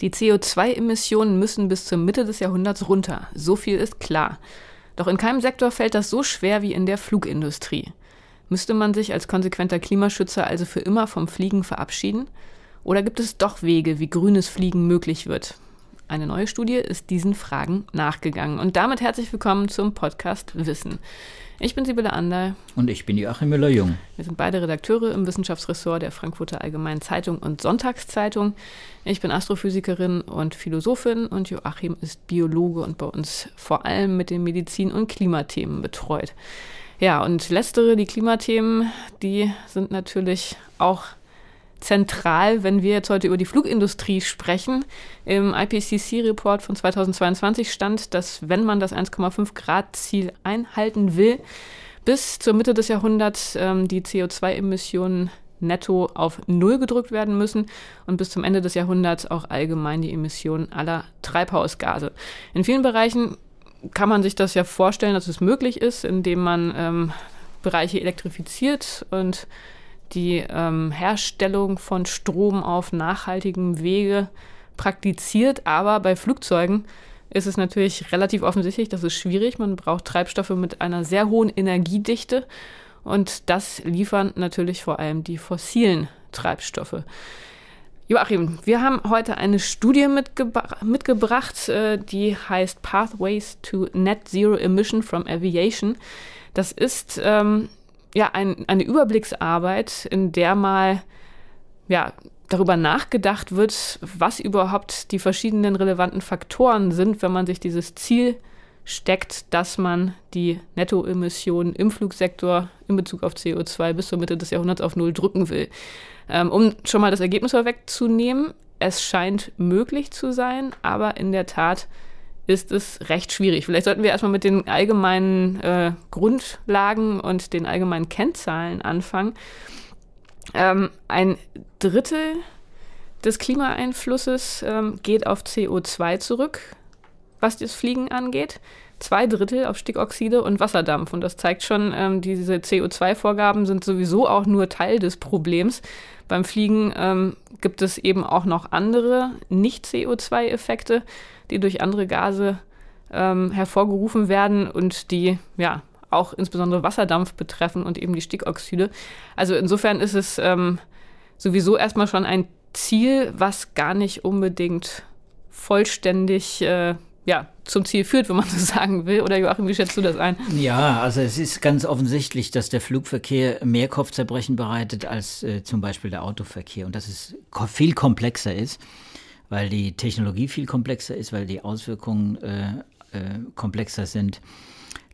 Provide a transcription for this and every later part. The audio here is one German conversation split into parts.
Die CO2-Emissionen müssen bis zur Mitte des Jahrhunderts runter. So viel ist klar. Doch in keinem Sektor fällt das so schwer wie in der Flugindustrie. Müsste man sich als konsequenter Klimaschützer also für immer vom Fliegen verabschieden? Oder gibt es doch Wege, wie grünes Fliegen möglich wird? Eine neue Studie ist diesen Fragen nachgegangen. Und damit herzlich willkommen zum Podcast Wissen. Ich bin Sibylle Ander. Und ich bin Joachim Müller-Jung. Wir sind beide Redakteure im Wissenschaftsressort der Frankfurter Allgemeinen Zeitung und Sonntagszeitung. Ich bin Astrophysikerin und Philosophin und Joachim ist Biologe und bei uns vor allem mit den Medizin- und Klimathemen betreut. Ja, und letztere, die Klimathemen, die sind natürlich auch zentral, wenn wir jetzt heute über die Flugindustrie sprechen. Im IPCC-Report von 2022 stand, dass wenn man das 1,5 Grad-Ziel einhalten will, bis zur Mitte des Jahrhunderts ähm, die CO2-Emissionen netto auf Null gedrückt werden müssen und bis zum Ende des Jahrhunderts auch allgemein die Emissionen aller Treibhausgase. In vielen Bereichen kann man sich das ja vorstellen, dass es möglich ist, indem man ähm, Bereiche elektrifiziert und die ähm, Herstellung von Strom auf nachhaltigem Wege praktiziert. Aber bei Flugzeugen ist es natürlich relativ offensichtlich, das ist schwierig. Man braucht Treibstoffe mit einer sehr hohen Energiedichte. Und das liefern natürlich vor allem die fossilen Treibstoffe. Joachim, wir haben heute eine Studie mitgebra mitgebracht, äh, die heißt Pathways to Net Zero Emission from Aviation. Das ist ähm, ja ein, eine Überblicksarbeit, in der mal ja, darüber nachgedacht wird, was überhaupt die verschiedenen relevanten Faktoren sind, wenn man sich dieses Ziel steckt, dass man die Nettoemissionen im Flugsektor in Bezug auf CO2 bis zur Mitte des Jahrhunderts auf Null drücken will. Ähm, um schon mal das Ergebnis vorwegzunehmen, es scheint möglich zu sein, aber in der Tat ist es recht schwierig. Vielleicht sollten wir erstmal mit den allgemeinen äh, Grundlagen und den allgemeinen Kennzahlen anfangen. Ähm, ein Drittel des Klimaeinflusses ähm, geht auf CO2 zurück, was das Fliegen angeht zwei Drittel auf Stickoxide und Wasserdampf. Und das zeigt schon, ähm, diese CO2-Vorgaben sind sowieso auch nur Teil des Problems. Beim Fliegen ähm, gibt es eben auch noch andere Nicht-CO2-Effekte, die durch andere Gase ähm, hervorgerufen werden und die ja auch insbesondere Wasserdampf betreffen und eben die Stickoxide. Also insofern ist es ähm, sowieso erstmal schon ein Ziel, was gar nicht unbedingt vollständig äh, ja, zum Ziel führt, wenn man so sagen will. Oder Joachim, wie schätzt du das ein? Ja, also es ist ganz offensichtlich, dass der Flugverkehr mehr Kopfzerbrechen bereitet als äh, zum Beispiel der Autoverkehr und dass es viel komplexer ist, weil die Technologie viel komplexer ist, weil die Auswirkungen äh, äh, komplexer sind,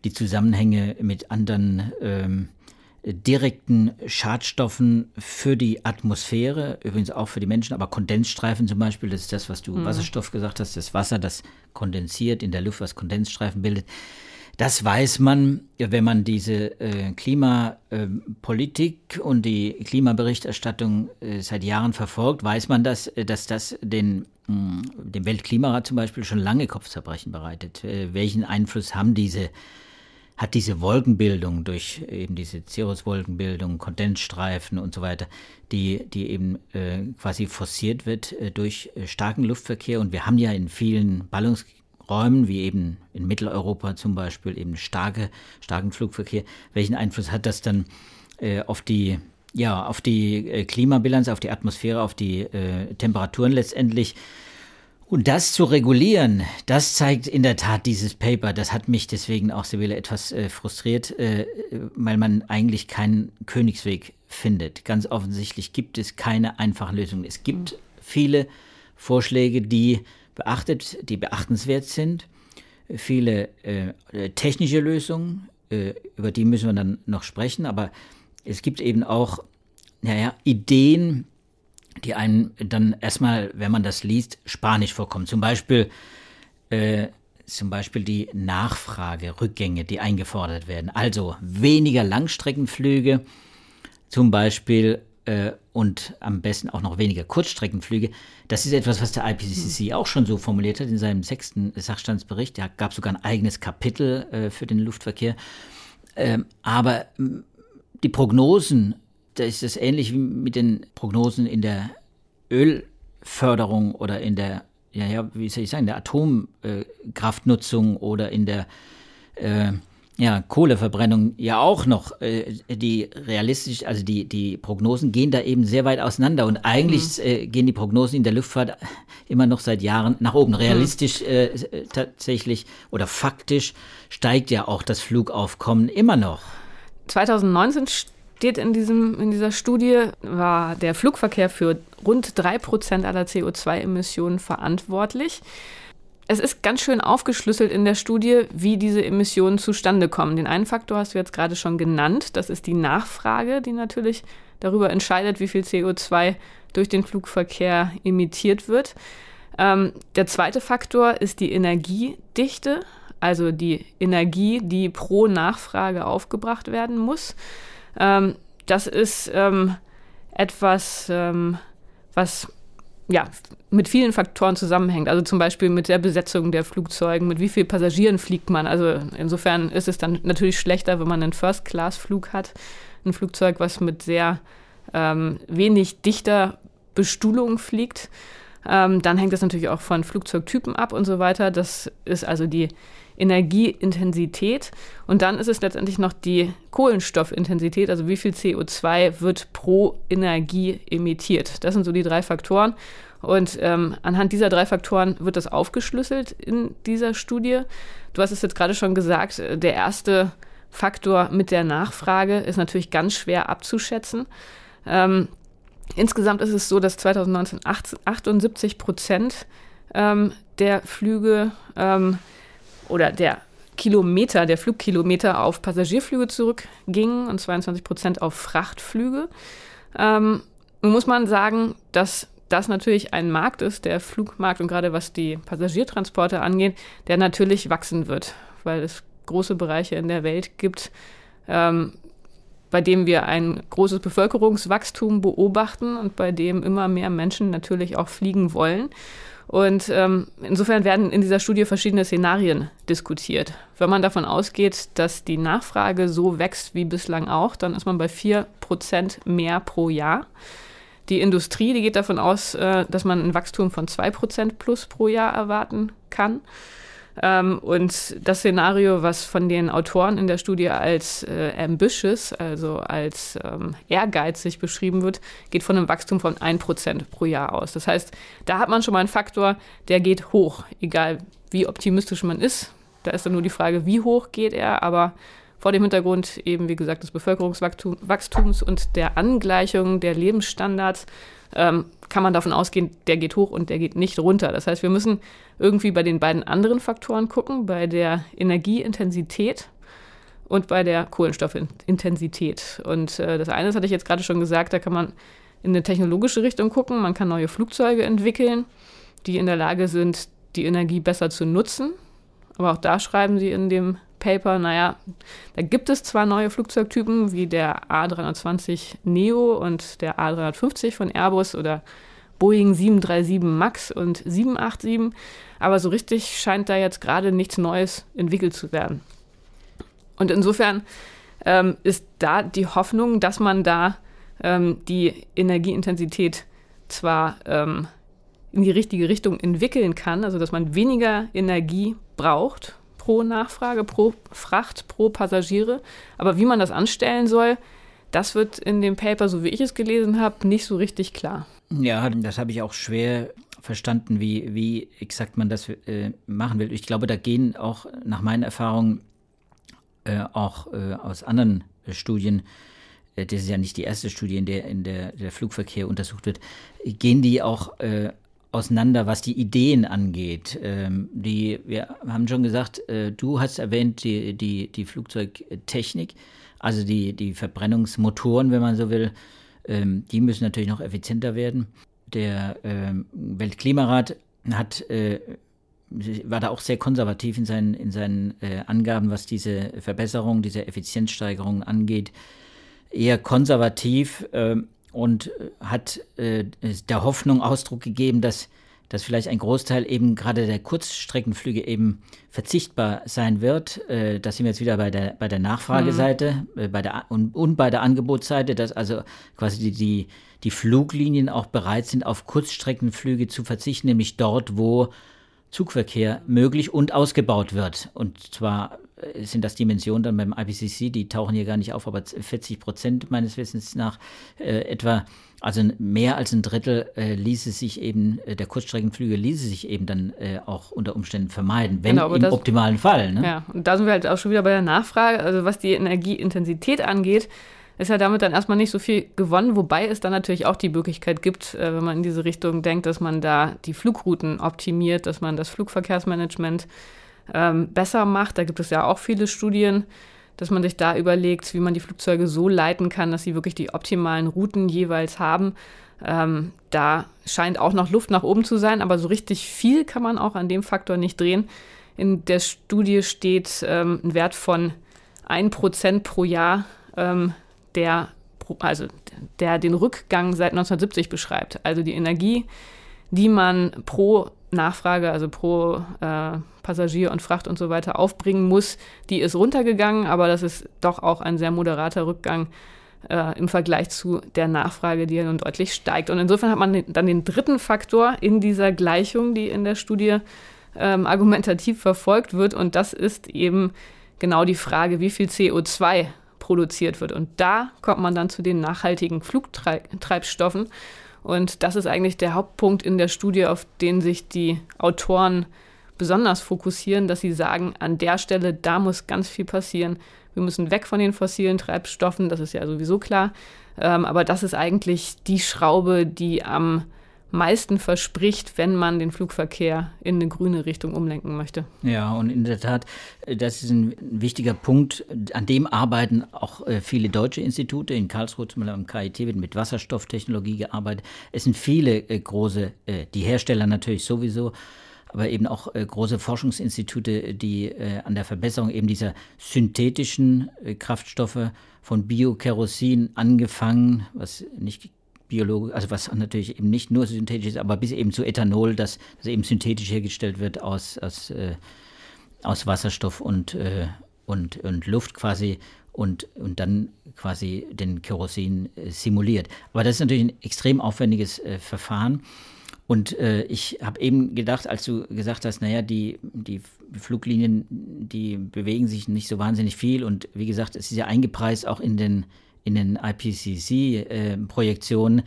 die Zusammenhänge mit anderen ähm, direkten Schadstoffen für die Atmosphäre, übrigens auch für die Menschen, aber Kondensstreifen zum Beispiel, das ist das, was du mhm. Wasserstoff gesagt hast, das Wasser, das kondensiert in der Luft, was Kondensstreifen bildet. Das weiß man, wenn man diese äh, Klimapolitik äh, und die Klimaberichterstattung äh, seit Jahren verfolgt, weiß man, dass, äh, dass das den, mh, dem Weltklimarat zum Beispiel schon lange Kopfzerbrechen bereitet. Äh, welchen Einfluss haben diese hat diese Wolkenbildung durch eben diese Cirruswolkenbildung, Kondensstreifen und so weiter, die, die eben äh, quasi forciert wird äh, durch äh, starken Luftverkehr. Und wir haben ja in vielen Ballungsräumen, wie eben in Mitteleuropa zum Beispiel, eben starke, starken Flugverkehr. Welchen Einfluss hat das dann äh, auf die ja, auf die äh, Klimabilanz, auf die Atmosphäre, auf die äh, Temperaturen letztendlich. Und das zu regulieren, das zeigt in der Tat dieses Paper. Das hat mich deswegen auch, Sibylle, etwas äh, frustriert, äh, weil man eigentlich keinen Königsweg findet. Ganz offensichtlich gibt es keine einfachen Lösungen. Es gibt viele Vorschläge, die beachtet, die beachtenswert sind. Viele äh, technische Lösungen, äh, über die müssen wir dann noch sprechen. Aber es gibt eben auch, naja, Ideen, die einem dann erstmal, wenn man das liest, spanisch vorkommen. Zum Beispiel, äh, zum Beispiel die Nachfragerückgänge, die eingefordert werden. Also weniger Langstreckenflüge, zum Beispiel äh, und am besten auch noch weniger Kurzstreckenflüge. Das ist etwas, was der IPCC auch schon so formuliert hat in seinem sechsten Sachstandsbericht. Da gab sogar ein eigenes Kapitel äh, für den Luftverkehr. Ähm, aber die Prognosen da ist es ähnlich wie mit den Prognosen in der Ölförderung oder in der, ja, ja, wie soll ich sagen, der Atomkraftnutzung oder in der äh, ja, Kohleverbrennung ja auch noch. Äh, die realistisch, also die, die Prognosen gehen da eben sehr weit auseinander und eigentlich mhm. äh, gehen die Prognosen in der Luftfahrt immer noch seit Jahren nach oben. Realistisch mhm. äh, tatsächlich oder faktisch steigt ja auch das Flugaufkommen immer noch. 2019 steht in, diesem, in dieser Studie, war der Flugverkehr für rund drei Prozent aller CO2-Emissionen verantwortlich. Es ist ganz schön aufgeschlüsselt in der Studie, wie diese Emissionen zustande kommen. Den einen Faktor hast du jetzt gerade schon genannt. Das ist die Nachfrage, die natürlich darüber entscheidet, wie viel CO2 durch den Flugverkehr emittiert wird. Ähm, der zweite Faktor ist die Energiedichte, also die Energie, die pro Nachfrage aufgebracht werden muss. Ähm, das ist ähm, etwas, ähm, was ja, mit vielen Faktoren zusammenhängt. Also zum Beispiel mit der Besetzung der Flugzeugen, mit wie vielen Passagieren fliegt man. Also insofern ist es dann natürlich schlechter, wenn man einen First-Class-Flug hat. Ein Flugzeug, was mit sehr ähm, wenig dichter Bestuhlung fliegt. Ähm, dann hängt das natürlich auch von Flugzeugtypen ab und so weiter. Das ist also die Energieintensität. Und dann ist es letztendlich noch die Kohlenstoffintensität, also wie viel CO2 wird pro Energie emittiert. Das sind so die drei Faktoren. Und ähm, anhand dieser drei Faktoren wird das aufgeschlüsselt in dieser Studie. Du hast es jetzt gerade schon gesagt, der erste Faktor mit der Nachfrage ist natürlich ganz schwer abzuschätzen. Ähm, insgesamt ist es so, dass 2019 78 Prozent ähm, der Flüge ähm, oder der Kilometer, der Flugkilometer auf Passagierflüge zurückgingen und 22 Prozent auf Frachtflüge. Ähm, muss man sagen, dass das natürlich ein Markt ist, der Flugmarkt und gerade was die Passagiertransporte angeht, der natürlich wachsen wird, weil es große Bereiche in der Welt gibt, ähm, bei dem wir ein großes Bevölkerungswachstum beobachten und bei dem immer mehr Menschen natürlich auch fliegen wollen. Und ähm, insofern werden in dieser Studie verschiedene Szenarien diskutiert. Wenn man davon ausgeht, dass die Nachfrage so wächst wie bislang auch, dann ist man bei 4% mehr pro Jahr. Die Industrie, die geht davon aus, äh, dass man ein Wachstum von 2% plus pro Jahr erwarten kann. Ähm, und das Szenario, was von den Autoren in der Studie als äh, ambitious, also als ähm, ehrgeizig beschrieben wird, geht von einem Wachstum von 1% pro Jahr aus. Das heißt, da hat man schon mal einen Faktor, der geht hoch, egal wie optimistisch man ist. Da ist dann nur die Frage, wie hoch geht er, aber vor dem Hintergrund eben, wie gesagt, des Bevölkerungswachstums und der Angleichung der Lebensstandards ähm, kann man davon ausgehen, der geht hoch und der geht nicht runter. Das heißt, wir müssen irgendwie bei den beiden anderen Faktoren gucken, bei der Energieintensität und bei der Kohlenstoffintensität. Und äh, das eine, das hatte ich jetzt gerade schon gesagt, da kann man in eine technologische Richtung gucken. Man kann neue Flugzeuge entwickeln, die in der Lage sind, die Energie besser zu nutzen. Aber auch da schreiben sie in dem Paper, naja, da gibt es zwar neue Flugzeugtypen wie der A320 Neo und der A350 von Airbus oder Boeing 737 MAX und 787, aber so richtig scheint da jetzt gerade nichts Neues entwickelt zu werden. Und insofern ähm, ist da die Hoffnung, dass man da ähm, die Energieintensität zwar ähm, in die richtige Richtung entwickeln kann, also dass man weniger Energie braucht pro Nachfrage, pro Fracht, pro Passagiere. Aber wie man das anstellen soll, das wird in dem Paper, so wie ich es gelesen habe, nicht so richtig klar. Ja, das habe ich auch schwer verstanden, wie, wie exakt man das äh, machen will. Ich glaube, da gehen auch nach meinen Erfahrungen äh, auch äh, aus anderen Studien, äh, das ist ja nicht die erste Studie, in der, in der der Flugverkehr untersucht wird, gehen die auch äh, auseinander, was die Ideen angeht. Ähm, die, wir haben schon gesagt, äh, du hast erwähnt die, die, die Flugzeugtechnik, also die, die Verbrennungsmotoren, wenn man so will, ähm, die müssen natürlich noch effizienter werden. Der ähm, Weltklimarat hat äh, war da auch sehr konservativ in seinen, in seinen äh, Angaben, was diese Verbesserung, diese Effizienzsteigerung angeht. Eher konservativ. Äh, und äh, hat äh, der Hoffnung Ausdruck gegeben, dass dass vielleicht ein Großteil eben gerade der Kurzstreckenflüge eben verzichtbar sein wird. Äh, da sind wir jetzt wieder bei der, bei der Nachfrageseite mhm. äh, bei der, und, und bei der Angebotsseite, dass also quasi die, die, die Fluglinien auch bereit sind, auf Kurzstreckenflüge zu verzichten, nämlich dort, wo Zugverkehr möglich und ausgebaut wird. Und zwar sind das Dimensionen dann beim IPCC, die tauchen hier gar nicht auf, aber 40 Prozent meines Wissens nach äh, etwa, also mehr als ein Drittel äh, ließe sich eben, äh, der Kurzstreckenflüge ließe sich eben dann äh, auch unter Umständen vermeiden, wenn genau, im das, optimalen Fall. Ne? Ja, und da sind wir halt auch schon wieder bei der Nachfrage, also was die Energieintensität angeht, ist ja damit dann erstmal nicht so viel gewonnen, wobei es dann natürlich auch die Möglichkeit gibt, äh, wenn man in diese Richtung denkt, dass man da die Flugrouten optimiert, dass man das Flugverkehrsmanagement ähm, besser macht. Da gibt es ja auch viele Studien, dass man sich da überlegt, wie man die Flugzeuge so leiten kann, dass sie wirklich die optimalen Routen jeweils haben. Ähm, da scheint auch noch Luft nach oben zu sein, aber so richtig viel kann man auch an dem Faktor nicht drehen. In der Studie steht ähm, ein Wert von 1% pro Jahr ähm, der, also der den Rückgang seit 1970 beschreibt. Also die Energie, die man pro Nachfrage, also pro äh, Passagier und Fracht und so weiter aufbringen muss, die ist runtergegangen, aber das ist doch auch ein sehr moderater Rückgang äh, im Vergleich zu der Nachfrage, die ja nun deutlich steigt. Und insofern hat man dann den dritten Faktor in dieser Gleichung, die in der Studie ähm, argumentativ verfolgt wird, und das ist eben genau die Frage, wie viel CO2 produziert wird. Und da kommt man dann zu den nachhaltigen Flugtreibstoffen. Und das ist eigentlich der Hauptpunkt in der Studie, auf den sich die Autoren besonders fokussieren, dass sie sagen, an der Stelle, da muss ganz viel passieren. Wir müssen weg von den fossilen Treibstoffen, das ist ja sowieso klar. Ähm, aber das ist eigentlich die Schraube, die am meisten verspricht, wenn man den Flugverkehr in eine grüne Richtung umlenken möchte. Ja, und in der Tat, das ist ein wichtiger Punkt. An dem arbeiten auch äh, viele deutsche Institute. In Karlsruhe zum Beispiel am KIT wird mit Wasserstofftechnologie gearbeitet. Es sind viele äh, große, äh, die Hersteller natürlich sowieso, aber eben auch große Forschungsinstitute, die an der Verbesserung eben dieser synthetischen Kraftstoffe von Biokerosin angefangen, was nicht biologisch, also was natürlich eben nicht nur synthetisch ist, aber bis eben zu Ethanol, das, das eben synthetisch hergestellt wird aus, aus, äh, aus Wasserstoff und, äh, und, und Luft quasi und, und dann quasi den Kerosin äh, simuliert. Aber das ist natürlich ein extrem aufwendiges äh, Verfahren. Und äh, ich habe eben gedacht, als du gesagt hast, naja, die, die Fluglinien, die bewegen sich nicht so wahnsinnig viel. Und wie gesagt, es ist ja eingepreist auch in den in den IPCC-Projektionen. Äh,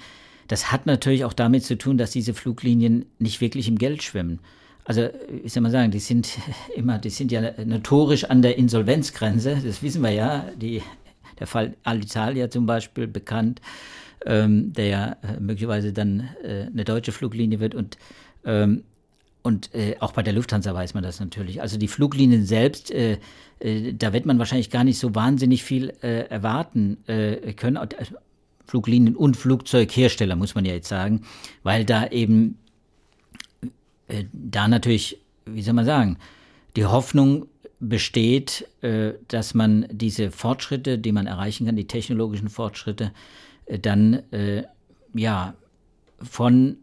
das hat natürlich auch damit zu tun, dass diese Fluglinien nicht wirklich im Geld schwimmen. Also, ich soll mal sagen, die sind immer, die sind ja notorisch an der Insolvenzgrenze. Das wissen wir ja. Die, der Fall Alitalia zum Beispiel bekannt, ähm, der ja äh, möglicherweise dann äh, eine deutsche Fluglinie wird und ähm, und äh, auch bei der Lufthansa weiß man das natürlich. Also die Fluglinien selbst, äh, äh, da wird man wahrscheinlich gar nicht so wahnsinnig viel äh, erwarten äh, können. Äh, Fluglinien und Flugzeughersteller, muss man ja jetzt sagen, weil da eben äh, da natürlich, wie soll man sagen, die Hoffnung besteht, äh, dass man diese Fortschritte, die man erreichen kann, die technologischen Fortschritte, äh, dann äh, ja von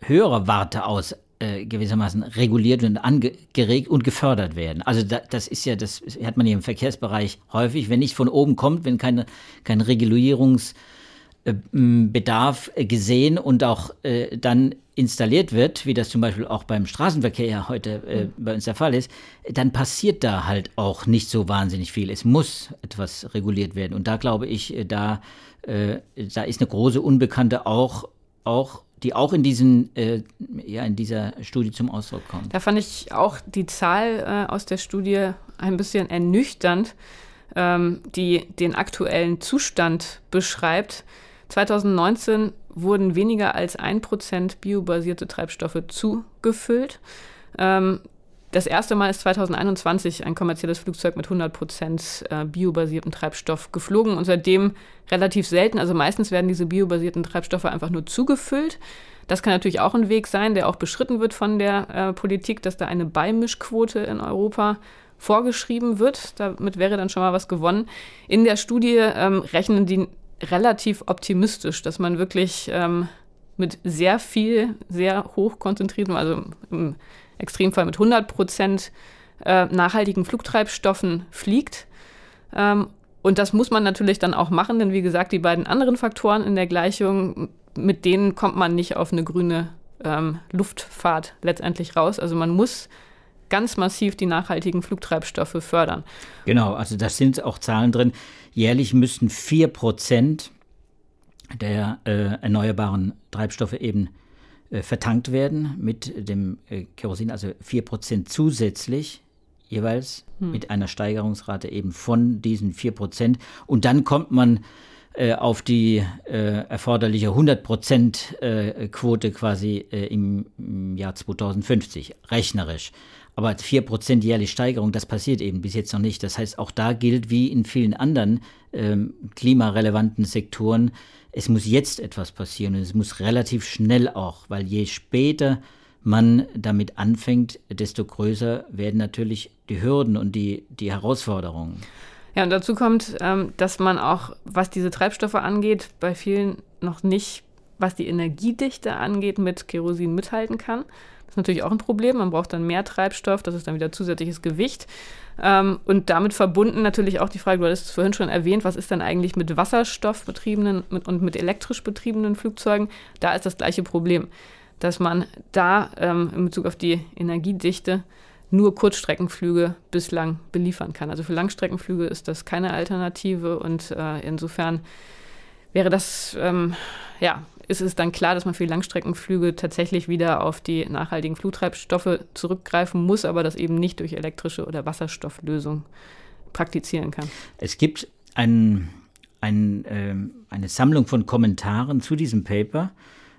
höherer Warte aus äh, gewissermaßen reguliert und angeregt und gefördert werden. Also da, das ist ja, das hat man hier im Verkehrsbereich häufig, wenn nicht von oben kommt, wenn keine, kein Regulierungsbedarf äh, gesehen und auch äh, dann installiert wird, wie das zum Beispiel auch beim Straßenverkehr ja heute äh, bei uns der Fall ist, dann passiert da halt auch nicht so wahnsinnig viel. Es muss etwas reguliert werden. Und da glaube ich, äh, da, äh, da ist eine große Unbekannte auch, auch die auch in, diesen, äh, ja, in dieser Studie zum Ausdruck kommen. Da fand ich auch die Zahl äh, aus der Studie ein bisschen ernüchternd, ähm, die den aktuellen Zustand beschreibt. 2019 wurden weniger als ein Prozent biobasierte Treibstoffe zugefüllt. Ähm, das erste Mal ist 2021 ein kommerzielles Flugzeug mit 100 Prozent äh, biobasiertem Treibstoff geflogen und seitdem relativ selten. Also meistens werden diese biobasierten Treibstoffe einfach nur zugefüllt. Das kann natürlich auch ein Weg sein, der auch beschritten wird von der äh, Politik, dass da eine Beimischquote in Europa vorgeschrieben wird. Damit wäre dann schon mal was gewonnen. In der Studie ähm, rechnen die relativ optimistisch, dass man wirklich ähm, mit sehr viel, sehr hoch konzentriertem, also im Extremfall mit 100 Prozent äh, nachhaltigen Flugtreibstoffen fliegt. Ähm, und das muss man natürlich dann auch machen, denn wie gesagt, die beiden anderen Faktoren in der Gleichung, mit denen kommt man nicht auf eine grüne ähm, Luftfahrt letztendlich raus. Also man muss ganz massiv die nachhaltigen Flugtreibstoffe fördern. Genau, also da sind auch Zahlen drin. Jährlich müssten 4 Prozent der äh, erneuerbaren Treibstoffe eben vertankt werden mit dem äh, Kerosin, also 4 Prozent zusätzlich jeweils hm. mit einer Steigerungsrate eben von diesen 4 Prozent. Und dann kommt man äh, auf die äh, erforderliche 100% äh, Quote quasi äh, im, im, Jahr 2050, rechnerisch. Aber 4% jährlich Steigerung, das passiert eben bis jetzt noch nicht. Das heißt, auch da gilt wie in vielen anderen ähm, klimarelevanten Sektoren, es muss jetzt etwas passieren und es muss relativ schnell auch, weil je später man damit anfängt, desto größer werden natürlich die Hürden und die, die Herausforderungen. Ja, und dazu kommt, ähm, dass man auch, was diese Treibstoffe angeht, bei vielen noch nicht, was die Energiedichte angeht, mit Kerosin mithalten kann. Das ist natürlich auch ein Problem. Man braucht dann mehr Treibstoff, das ist dann wieder zusätzliches Gewicht. Ähm, und damit verbunden natürlich auch die Frage, du hattest es vorhin schon erwähnt, was ist denn eigentlich mit wasserstoffbetriebenen und mit elektrisch betriebenen Flugzeugen? Da ist das gleiche Problem dass man da ähm, in Bezug auf die Energiedichte nur Kurzstreckenflüge bislang beliefern kann. Also für Langstreckenflüge ist das keine Alternative und äh, insofern wäre das, ähm, ja, ist es dann klar, dass man für die Langstreckenflüge tatsächlich wieder auf die nachhaltigen Flugtreibstoffe zurückgreifen muss, aber das eben nicht durch elektrische oder Wasserstofflösung praktizieren kann. Es gibt ein, ein, äh, eine Sammlung von Kommentaren zu diesem Paper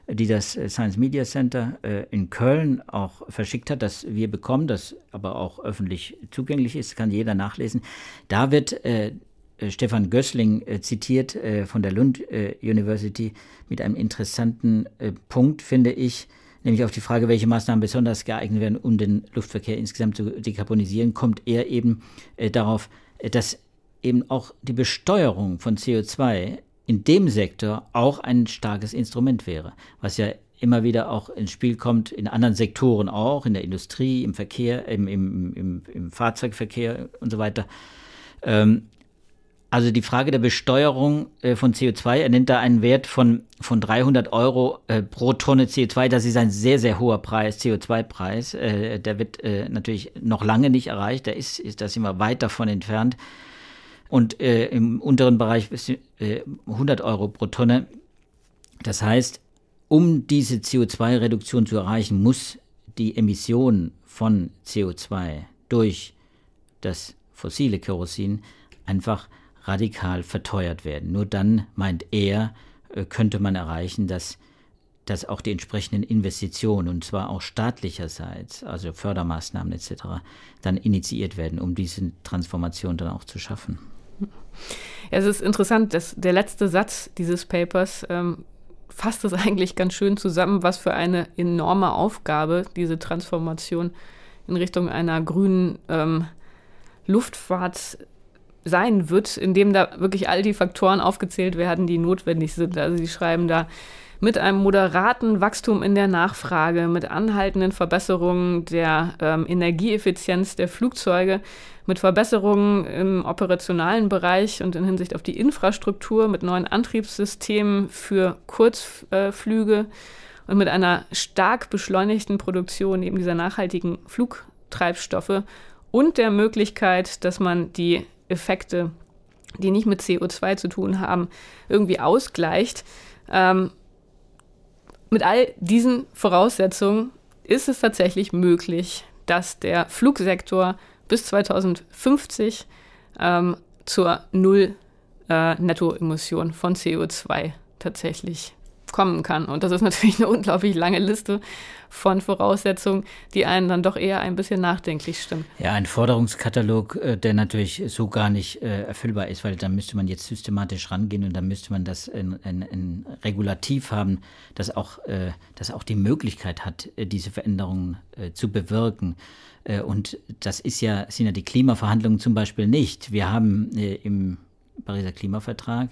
die das äh, Science Media Center äh, in Köln auch verschickt hat, das wir bekommen, das aber auch öffentlich zugänglich ist, kann jeder nachlesen. Da wird äh, Stefan Gößling äh, zitiert äh, von der Lund University mit einem interessanten Punkt, finde ich, nämlich auf die Frage, welche Maßnahmen besonders geeignet werden, um den Luftverkehr insgesamt zu dekarbonisieren, kommt er eben darauf, dass eben auch die Besteuerung von CO2 in dem Sektor auch ein starkes Instrument wäre, was ja immer wieder auch ins Spiel kommt, in anderen Sektoren auch, in der Industrie, im Verkehr, im, im, im, im Fahrzeugverkehr und so weiter. Ähm, also die Frage der Besteuerung äh, von CO2, er nennt da einen Wert von, von 300 Euro äh, pro Tonne CO2. Das ist ein sehr, sehr hoher Preis, CO2-Preis. Äh, der wird natürlich noch lange nicht erreicht. Da ist, ist das immer weit davon entfernt und im unteren Bereich bis äh, 100 Euro pro Tonne. Das heißt, um diese CO2-Reduktion zu erreichen, muss die Emission von CO2 durch das fossile Kerosin einfach radikal verteuert werden. Nur dann, meint er, äh, könnte man erreichen, dass, dass auch die entsprechenden Investitionen, und zwar auch staatlicherseits, also Fördermaßnahmen etc., dann initiiert werden, um diese Transformation dann auch zu schaffen. Ja, es ist interessant, dass der letzte Satz dieses Papers ähm, fasst es eigentlich ganz schön zusammen, was für eine enorme Aufgabe diese Transformation in Richtung einer grünen ähm, Luftfahrt sein wird, indem da wirklich all die Faktoren aufgezählt werden, die notwendig sind. Also sie schreiben da, mit einem moderaten Wachstum in der Nachfrage, mit anhaltenden Verbesserungen der ähm, Energieeffizienz der Flugzeuge, mit Verbesserungen im operationalen Bereich und in Hinsicht auf die Infrastruktur, mit neuen Antriebssystemen für Kurzflüge äh, und mit einer stark beschleunigten Produktion eben dieser nachhaltigen Flugtreibstoffe und der Möglichkeit, dass man die Effekte, die nicht mit CO2 zu tun haben, irgendwie ausgleicht. Ähm, mit all diesen Voraussetzungen ist es tatsächlich möglich, dass der Flugsektor bis 2050 ähm, zur Null äh, Nettoemission von CO2 tatsächlich kommen kann. Und das ist natürlich eine unglaublich lange Liste von Voraussetzungen, die einen dann doch eher ein bisschen nachdenklich stimmen. Ja, ein Forderungskatalog, äh, der natürlich so gar nicht äh, erfüllbar ist, weil da müsste man jetzt systematisch rangehen und dann müsste man das in, in, in Regulativ haben, das auch, äh, das auch die Möglichkeit hat, diese Veränderungen zu bewirken. Und das ist ja, sind ja die Klimaverhandlungen zum Beispiel nicht. Wir haben im Pariser Klimavertrag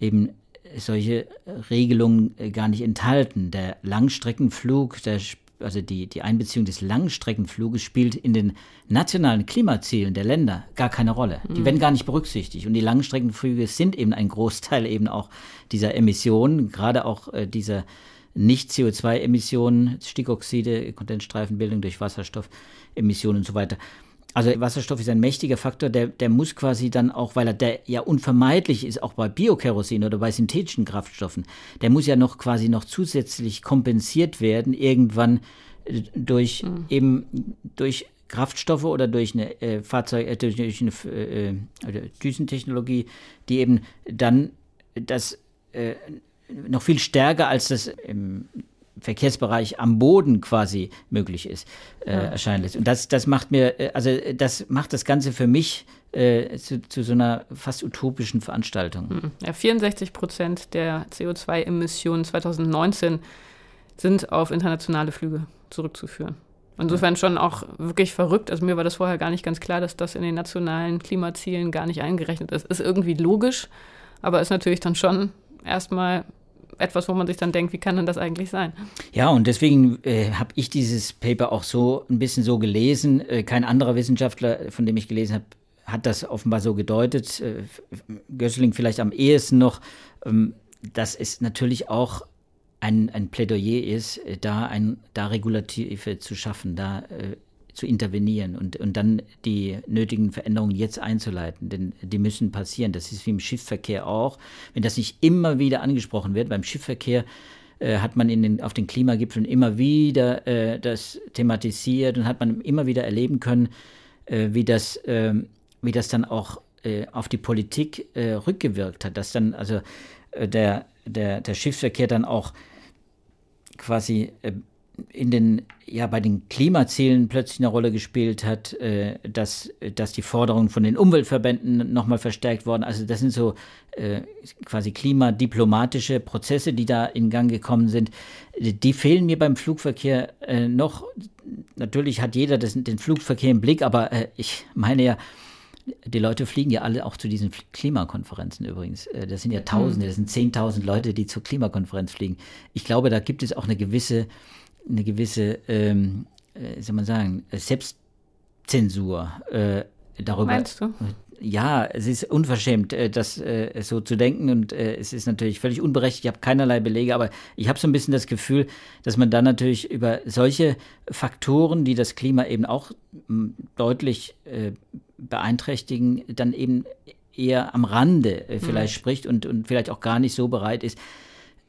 eben solche Regelungen gar nicht enthalten. Der Langstreckenflug, der also die, die Einbeziehung des Langstreckenfluges spielt in den nationalen Klimazielen der Länder gar keine Rolle. Die werden gar nicht berücksichtigt. Und die Langstreckenflüge sind eben ein Großteil eben auch dieser Emissionen, gerade auch äh, dieser Nicht-CO2-Emissionen, Stickoxide, Kondensstreifenbildung durch Wasserstoffemissionen und so weiter. Also Wasserstoff ist ein mächtiger Faktor, der, der muss quasi dann auch, weil er der ja unvermeidlich ist, auch bei Biokerosin oder bei synthetischen Kraftstoffen, der muss ja noch quasi noch zusätzlich kompensiert werden, irgendwann äh, durch mhm. eben durch Kraftstoffe oder durch eine äh, Fahrzeug, äh, durch, eine äh, äh Düsentechnologie, die eben dann das äh, noch viel stärker als das im Verkehrsbereich am Boden quasi möglich ist, äh, ja. erscheinen lässt. Und das, das macht mir, äh, also das macht das Ganze für mich äh, zu, zu, so einer fast utopischen Veranstaltung. Hm. Ja, 64 Prozent der CO2-Emissionen 2019 sind auf internationale Flüge zurückzuführen. Insofern schon auch wirklich verrückt. Also mir war das vorher gar nicht ganz klar, dass das in den nationalen Klimazielen gar nicht eingerechnet ist. Ist irgendwie logisch, aber ist natürlich dann schon erstmal etwas, wo man sich dann denkt, wie kann denn das eigentlich sein? Ja, und deswegen äh, habe ich dieses Paper auch so ein bisschen so gelesen. Äh, kein anderer Wissenschaftler, von dem ich gelesen habe, hat das offenbar so gedeutet. Äh, Gößling vielleicht am ehesten noch, ähm, dass es natürlich auch ein, ein Plädoyer ist, äh, da, ein, da Regulative zu schaffen, da äh, zu intervenieren und, und dann die nötigen Veränderungen jetzt einzuleiten, denn die müssen passieren. Das ist wie im Schiffsverkehr auch. Wenn das nicht immer wieder angesprochen wird, beim Schiffsverkehr äh, hat man in den, auf den Klimagipfeln immer wieder äh, das thematisiert und hat man immer wieder erleben können, äh, wie, das, ähm, wie das dann auch äh, auf die Politik äh, rückgewirkt hat, dass dann also äh, der, der, der Schiffsverkehr dann auch quasi in den, ja, bei den Klimazielen plötzlich eine Rolle gespielt hat, äh, dass, dass die Forderungen von den Umweltverbänden nochmal verstärkt wurden. Also das sind so äh, quasi klimadiplomatische Prozesse, die da in Gang gekommen sind. Die fehlen mir beim Flugverkehr äh, noch. Natürlich hat jeder das, den Flugverkehr im Blick, aber äh, ich meine ja, die Leute fliegen ja alle auch zu diesen Klimakonferenzen übrigens. Äh, das sind ja Tausende, das sind Zehntausend Leute, die zur Klimakonferenz fliegen. Ich glaube, da gibt es auch eine gewisse eine gewisse, ähm, äh, soll man sagen, Selbstzensur äh, darüber. Meinst du? Ja, es ist unverschämt, äh, das äh, so zu denken und äh, es ist natürlich völlig unberechtigt. Ich habe keinerlei Belege, aber ich habe so ein bisschen das Gefühl, dass man dann natürlich über solche Faktoren, die das Klima eben auch m, deutlich äh, beeinträchtigen, dann eben eher am Rande äh, vielleicht mhm. spricht und, und vielleicht auch gar nicht so bereit ist, äh,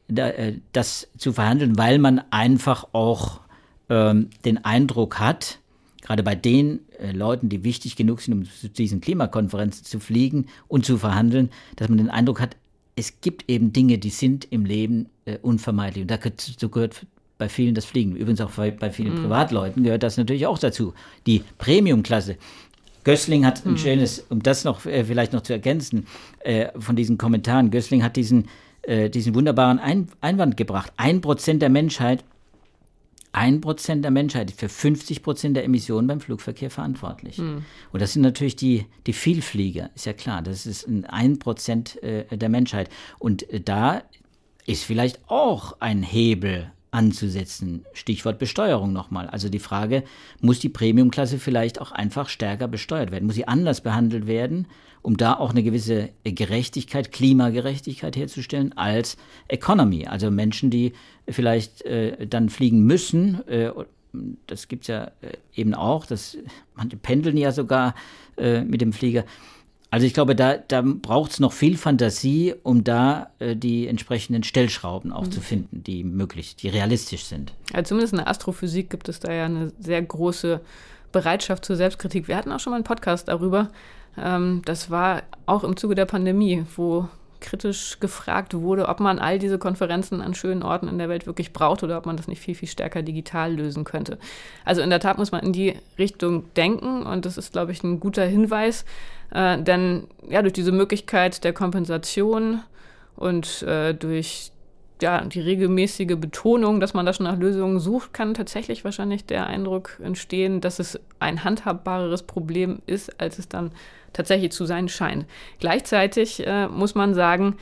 das zu verhandeln, weil man einfach auch ähm, den Eindruck hat, gerade bei den äh, Leuten, die wichtig genug sind, um zu diesen Klimakonferenzen zu fliegen und zu verhandeln, dass man den Eindruck hat, es gibt eben Dinge, die sind im Leben äh, unvermeidlich. Und dazu gehört bei vielen das Fliegen. Übrigens auch bei, bei vielen mhm. Privatleuten gehört das natürlich auch dazu. Die Premiumklasse. Gößling hat ein mhm. schönes, um das noch äh, vielleicht noch zu ergänzen, äh, von diesen Kommentaren. Gößling hat diesen äh, diesen wunderbaren Ein Einwand gebracht. Ein Prozent der Menschheit, ein Prozent der Menschheit für 50 Prozent der Emissionen beim Flugverkehr verantwortlich. Mhm. Und das sind natürlich die, die Vielflieger, ist ja klar. Das ist ein Prozent äh, der Menschheit. Und äh, da ist vielleicht auch ein Hebel anzusetzen. Stichwort Besteuerung nochmal. Also die Frage, muss die Premiumklasse vielleicht auch einfach stärker besteuert werden? Muss sie anders behandelt werden, um da auch eine gewisse Gerechtigkeit, Klimagerechtigkeit herzustellen als Economy? Also Menschen, die vielleicht äh, dann fliegen müssen, äh, das gibt es ja äh, eben auch, das, manche pendeln ja sogar äh, mit dem Flieger. Also ich glaube, da, da braucht es noch viel Fantasie, um da äh, die entsprechenden Stellschrauben auch mhm. zu finden, die möglich, die realistisch sind. Ja, zumindest in der Astrophysik gibt es da ja eine sehr große Bereitschaft zur Selbstkritik. Wir hatten auch schon mal einen Podcast darüber. Ähm, das war auch im Zuge der Pandemie, wo kritisch gefragt wurde, ob man all diese Konferenzen an schönen Orten in der Welt wirklich braucht oder ob man das nicht viel, viel stärker digital lösen könnte. Also in der Tat muss man in die Richtung denken und das ist, glaube ich, ein guter Hinweis, äh, denn ja, durch diese Möglichkeit der Kompensation und äh, durch ja, die regelmäßige Betonung, dass man da schon nach Lösungen sucht, kann tatsächlich wahrscheinlich der Eindruck entstehen, dass es ein handhabbareres Problem ist, als es dann tatsächlich zu sein scheint. Gleichzeitig äh, muss man sagen,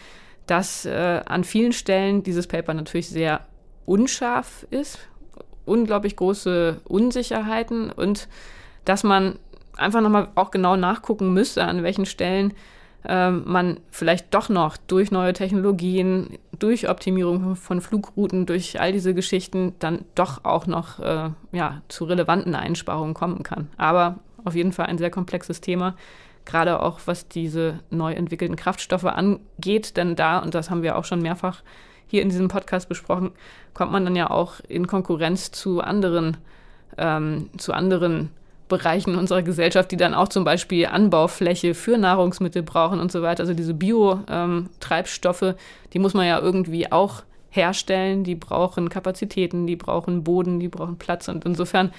dass äh, an vielen Stellen dieses Paper natürlich sehr unscharf ist, unglaublich große Unsicherheiten und dass man einfach nochmal auch genau nachgucken müsste, an welchen Stellen äh, man vielleicht doch noch durch neue Technologien, durch Optimierung von Flugrouten, durch all diese Geschichten dann doch auch noch äh, ja, zu relevanten Einsparungen kommen kann. Aber auf jeden Fall ein sehr komplexes Thema, gerade auch was diese neu entwickelten Kraftstoffe angeht, denn da, und das haben wir auch schon mehrfach hier in diesem Podcast besprochen, kommt man dann ja auch in Konkurrenz zu anderen, ähm, zu anderen Bereichen unserer Gesellschaft, die dann auch zum Beispiel Anbaufläche für Nahrungsmittel brauchen und so weiter. Also diese Bio-Treibstoffe, ähm, die muss man ja irgendwie auch herstellen. Die brauchen Kapazitäten, die brauchen Boden, die brauchen Platz. Und insofern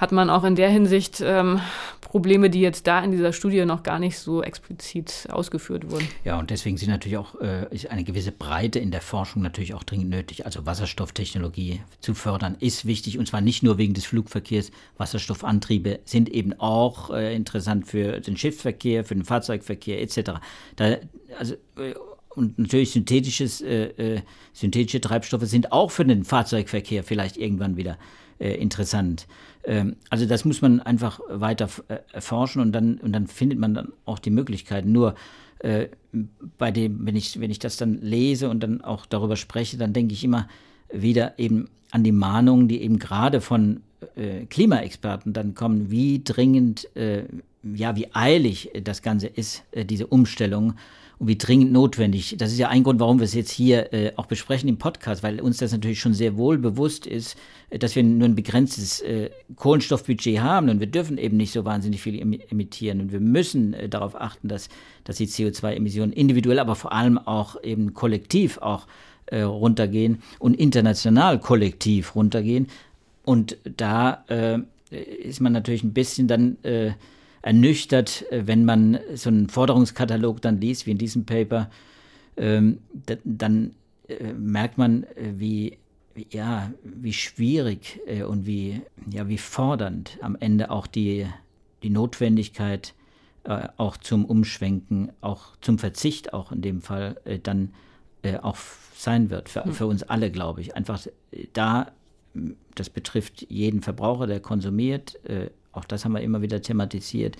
hat man auch in der Hinsicht ähm, Probleme, die jetzt da in dieser Studie noch gar nicht so explizit ausgeführt wurden. Ja, und deswegen sind natürlich auch äh, ist eine gewisse Breite in der Forschung natürlich auch dringend nötig. Also Wasserstofftechnologie zu fördern ist wichtig und zwar nicht nur wegen des Flugverkehrs. Wasserstoffantriebe sind eben auch äh, interessant für den Schiffsverkehr, für den Fahrzeugverkehr etc. Da, also äh, und natürlich synthetisches, äh, äh, synthetische Treibstoffe sind auch für den Fahrzeugverkehr vielleicht irgendwann wieder äh, interessant. Ähm, also das muss man einfach weiter äh, erforschen und dann, und dann findet man dann auch die Möglichkeiten. Nur äh, bei dem, wenn ich, wenn ich das dann lese und dann auch darüber spreche, dann denke ich immer wieder eben an die Mahnungen, die eben gerade von äh, Klimaexperten dann kommen, wie dringend, äh, ja, wie eilig das Ganze ist, diese Umstellung und wie dringend notwendig. Das ist ja ein Grund, warum wir es jetzt hier äh, auch besprechen im Podcast, weil uns das natürlich schon sehr wohl bewusst ist, äh, dass wir nur ein begrenztes äh, Kohlenstoffbudget haben und wir dürfen eben nicht so wahnsinnig viel emittieren und wir müssen äh, darauf achten, dass, dass die CO2-Emissionen individuell, aber vor allem auch eben kollektiv auch äh, runtergehen und international kollektiv runtergehen. Und da äh, ist man natürlich ein bisschen dann ernüchtert, äh, wenn man so einen Forderungskatalog dann liest, wie in diesem Paper, ähm, dann äh, merkt man, äh, wie, ja, wie schwierig und wie, ja, wie fordernd am Ende auch die, die Notwendigkeit auch zum Umschwenken, auch zum Verzicht auch in dem Fall dann auch sein wird, für, hm. für uns alle, glaube ich. Einfach da, das betrifft jeden Verbraucher, der konsumiert, auch das haben wir immer wieder thematisiert.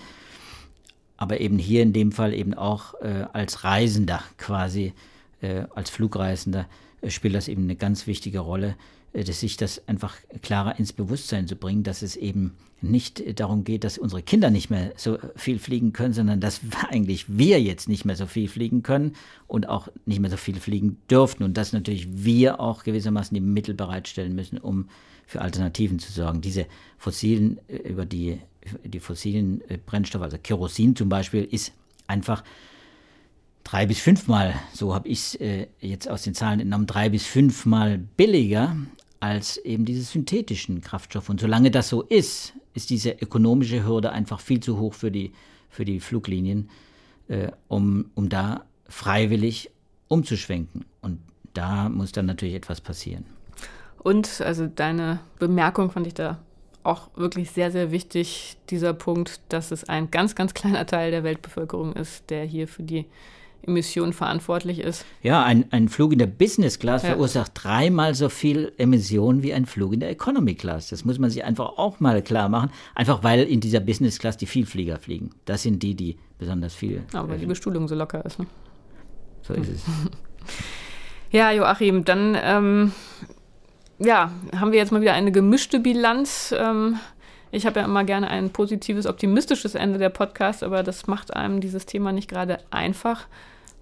Aber eben hier in dem Fall eben auch äh, als Reisender quasi, äh, als Flugreisender, äh, spielt das eben eine ganz wichtige Rolle, dass sich das einfach klarer ins Bewusstsein zu bringen, dass es eben nicht darum geht, dass unsere Kinder nicht mehr so viel fliegen können, sondern dass eigentlich wir jetzt nicht mehr so viel fliegen können und auch nicht mehr so viel fliegen dürften und dass natürlich wir auch gewissermaßen die Mittel bereitstellen müssen, um für Alternativen zu sorgen. Diese fossilen, äh, über die, die fossilen äh, Brennstoffe, also Kerosin zum Beispiel, ist einfach drei bis fünfmal, so habe ich es äh, jetzt aus den Zahlen entnommen, drei bis fünfmal billiger als eben diese synthetischen Kraftstoffe. Und solange das so ist, ist diese ökonomische Hürde einfach viel zu hoch für die, für die Fluglinien, äh, um, um da freiwillig umzuschwenken. Und da muss dann natürlich etwas passieren. Und also deine Bemerkung fand ich da auch wirklich sehr, sehr wichtig, dieser Punkt, dass es ein ganz, ganz kleiner Teil der Weltbevölkerung ist, der hier für die Emissionen verantwortlich ist. Ja, ein, ein Flug in der Business Class ja. verursacht dreimal so viel Emissionen wie ein Flug in der Economy Class. Das muss man sich einfach auch mal klar machen. Einfach weil in dieser Business Class die Vielflieger fliegen. Das sind die, die besonders viel. Aber weil die Bestuhlung so locker ist. Ne? So ist es. Ja, Joachim, dann ähm, ja, haben wir jetzt mal wieder eine gemischte Bilanz. Ähm, ich habe ja immer gerne ein positives, optimistisches Ende der Podcast, aber das macht einem dieses Thema nicht gerade einfach,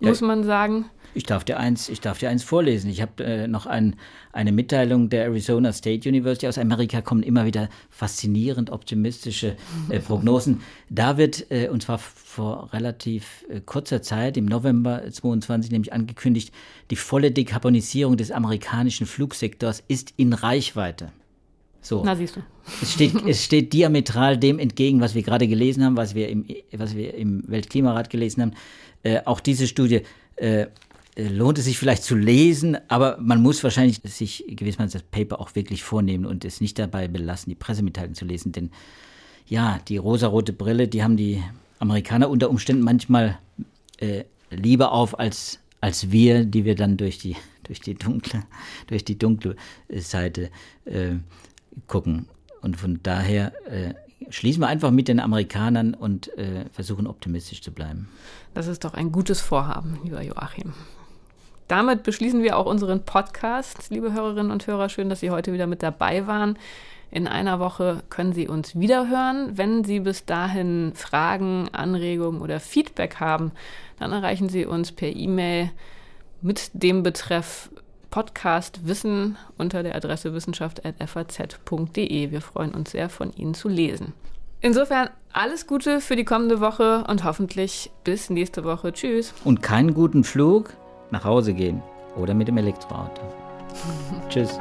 muss ja, man sagen. Ich darf dir eins, ich darf dir eins vorlesen. Ich habe äh, noch ein, eine Mitteilung der Arizona State University aus Amerika kommen immer wieder faszinierend optimistische äh, Prognosen. Da wird äh, und zwar vor relativ äh, kurzer Zeit im November 22 nämlich angekündigt, die volle Dekarbonisierung des amerikanischen Flugsektors ist in Reichweite. So. Na, siehst du. Es steht, es steht diametral dem entgegen, was wir gerade gelesen haben, was wir im, was wir im Weltklimarat gelesen haben. Äh, auch diese Studie äh, äh, lohnt es sich vielleicht zu lesen, aber man muss wahrscheinlich sich gewissermaßen das Paper auch wirklich vornehmen und es nicht dabei belassen, die Pressemitteilung zu lesen, denn ja, die rosarote Brille, die haben die Amerikaner unter Umständen manchmal äh, lieber auf als als wir, die wir dann durch die, durch die dunkle, durch die dunkle Seite äh, gucken. Und von daher äh, schließen wir einfach mit den Amerikanern und äh, versuchen optimistisch zu bleiben. Das ist doch ein gutes Vorhaben, lieber Joachim. Damit beschließen wir auch unseren Podcast, liebe Hörerinnen und Hörer. Schön, dass Sie heute wieder mit dabei waren. In einer Woche können Sie uns wiederhören. Wenn Sie bis dahin Fragen, Anregungen oder Feedback haben, dann erreichen Sie uns per E-Mail mit dem Betreff Podcast Wissen unter der Adresse wissenschaft.faz.de. Wir freuen uns sehr, von Ihnen zu lesen. Insofern alles Gute für die kommende Woche und hoffentlich bis nächste Woche. Tschüss. Und keinen guten Flug nach Hause gehen oder mit dem Elektroauto. Tschüss.